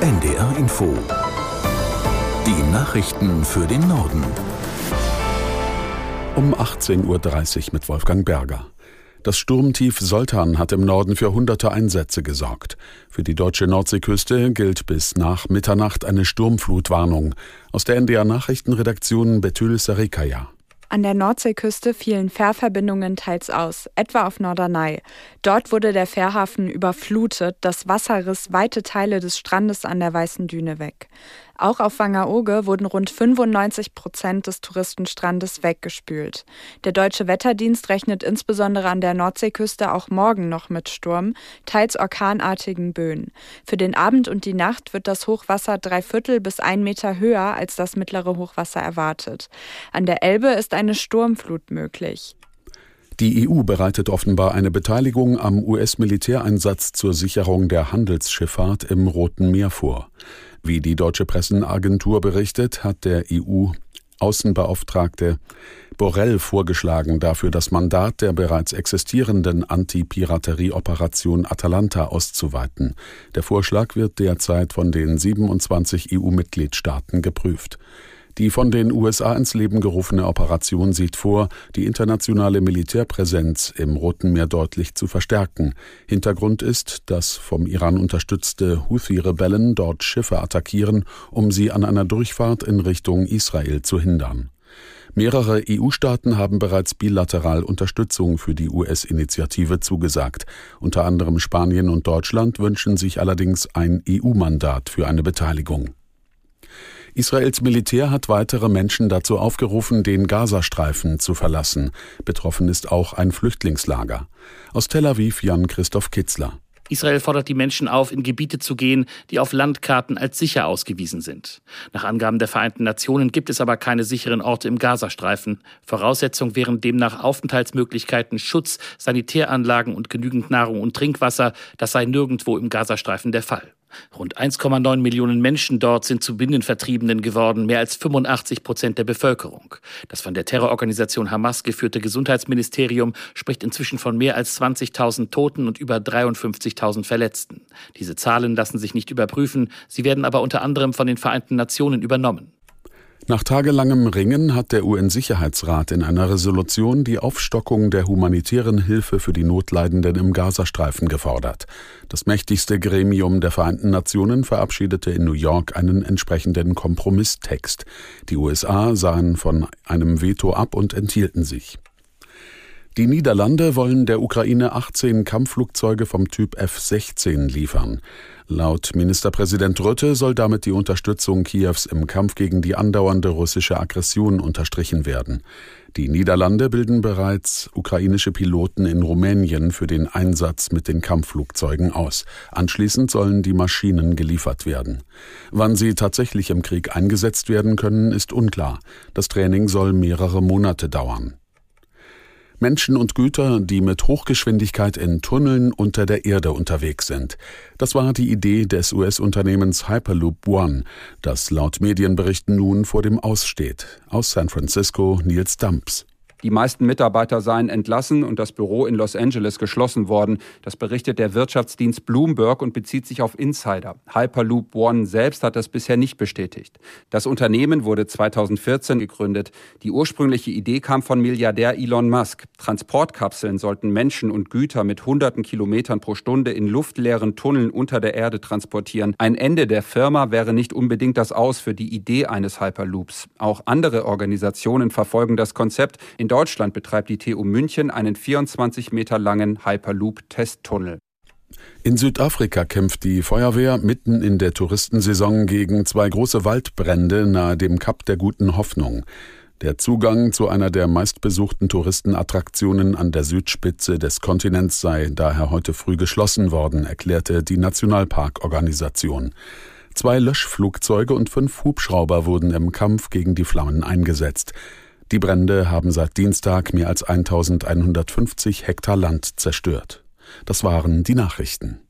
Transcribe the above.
NDR Info. Die Nachrichten für den Norden. Um 18.30 Uhr mit Wolfgang Berger. Das Sturmtief Soltan hat im Norden für hunderte Einsätze gesorgt. Für die deutsche Nordseeküste gilt bis nach Mitternacht eine Sturmflutwarnung. Aus der NDR Nachrichtenredaktion Betül Sarikaya. An der Nordseeküste fielen Fährverbindungen teils aus, etwa auf Norderney. Dort wurde der Fährhafen überflutet, das Wasser riss weite Teile des Strandes an der Weißen Düne weg. Auch auf Wangerooge wurden rund 95 Prozent des Touristenstrandes weggespült. Der deutsche Wetterdienst rechnet insbesondere an der Nordseeküste auch morgen noch mit Sturm, teils orkanartigen Böen. Für den Abend und die Nacht wird das Hochwasser drei Viertel bis ein Meter höher als das mittlere Hochwasser erwartet. An der Elbe ist eine Sturmflut möglich. Die EU bereitet offenbar eine Beteiligung am US-Militäreinsatz zur Sicherung der Handelsschifffahrt im Roten Meer vor. Wie die deutsche Pressenagentur berichtet, hat der EU-Außenbeauftragte Borrell vorgeschlagen, dafür das Mandat der bereits existierenden Anti-Piraterie-Operation Atalanta auszuweiten. Der Vorschlag wird derzeit von den 27 EU-Mitgliedstaaten geprüft. Die von den USA ins Leben gerufene Operation sieht vor, die internationale Militärpräsenz im Roten Meer deutlich zu verstärken. Hintergrund ist, dass vom Iran unterstützte Houthi-Rebellen dort Schiffe attackieren, um sie an einer Durchfahrt in Richtung Israel zu hindern. Mehrere EU-Staaten haben bereits bilateral Unterstützung für die US-Initiative zugesagt. Unter anderem Spanien und Deutschland wünschen sich allerdings ein EU-Mandat für eine Beteiligung. Israels Militär hat weitere Menschen dazu aufgerufen, den Gazastreifen zu verlassen. Betroffen ist auch ein Flüchtlingslager. Aus Tel Aviv Jan Christoph Kitzler. Israel fordert die Menschen auf, in Gebiete zu gehen, die auf Landkarten als sicher ausgewiesen sind. Nach Angaben der Vereinten Nationen gibt es aber keine sicheren Orte im Gazastreifen. Voraussetzung wären demnach Aufenthaltsmöglichkeiten, Schutz, Sanitäranlagen und genügend Nahrung und Trinkwasser. Das sei nirgendwo im Gazastreifen der Fall. Rund 1,9 Millionen Menschen dort sind zu Binnenvertriebenen geworden, mehr als 85 Prozent der Bevölkerung. Das von der Terrororganisation Hamas geführte Gesundheitsministerium spricht inzwischen von mehr als 20.000 Toten und über 53.000 Verletzten. Diese Zahlen lassen sich nicht überprüfen, sie werden aber unter anderem von den Vereinten Nationen übernommen. Nach tagelangem Ringen hat der UN-Sicherheitsrat in einer Resolution die Aufstockung der humanitären Hilfe für die Notleidenden im Gazastreifen gefordert. Das mächtigste Gremium der Vereinten Nationen verabschiedete in New York einen entsprechenden Kompromisstext. Die USA sahen von einem Veto ab und enthielten sich. Die Niederlande wollen der Ukraine 18 Kampfflugzeuge vom Typ F-16 liefern. Laut Ministerpräsident Rütte soll damit die Unterstützung Kiews im Kampf gegen die andauernde russische Aggression unterstrichen werden. Die Niederlande bilden bereits ukrainische Piloten in Rumänien für den Einsatz mit den Kampfflugzeugen aus. Anschließend sollen die Maschinen geliefert werden. Wann sie tatsächlich im Krieg eingesetzt werden können, ist unklar. Das Training soll mehrere Monate dauern. Menschen und Güter, die mit Hochgeschwindigkeit in Tunneln unter der Erde unterwegs sind. Das war die Idee des US-Unternehmens Hyperloop One, das laut Medienberichten nun vor dem Aussteht. Aus San Francisco Nils Dumps. Die meisten Mitarbeiter seien entlassen und das Büro in Los Angeles geschlossen worden. Das berichtet der Wirtschaftsdienst Bloomberg und bezieht sich auf Insider. Hyperloop One selbst hat das bisher nicht bestätigt. Das Unternehmen wurde 2014 gegründet. Die ursprüngliche Idee kam von Milliardär Elon Musk. Transportkapseln sollten Menschen und Güter mit hunderten Kilometern pro Stunde in luftleeren Tunneln unter der Erde transportieren. Ein Ende der Firma wäre nicht unbedingt das Aus für die Idee eines Hyperloops. Auch andere Organisationen verfolgen das Konzept. In Deutschland betreibt die TU München einen 24 Meter langen Hyperloop-Testtunnel. In Südafrika kämpft die Feuerwehr mitten in der Touristensaison gegen zwei große Waldbrände nahe dem Kap der Guten Hoffnung. Der Zugang zu einer der meistbesuchten Touristenattraktionen an der Südspitze des Kontinents sei daher heute früh geschlossen worden, erklärte die Nationalparkorganisation. Zwei Löschflugzeuge und fünf Hubschrauber wurden im Kampf gegen die Flammen eingesetzt. Die Brände haben seit Dienstag mehr als 1150 Hektar Land zerstört. Das waren die Nachrichten.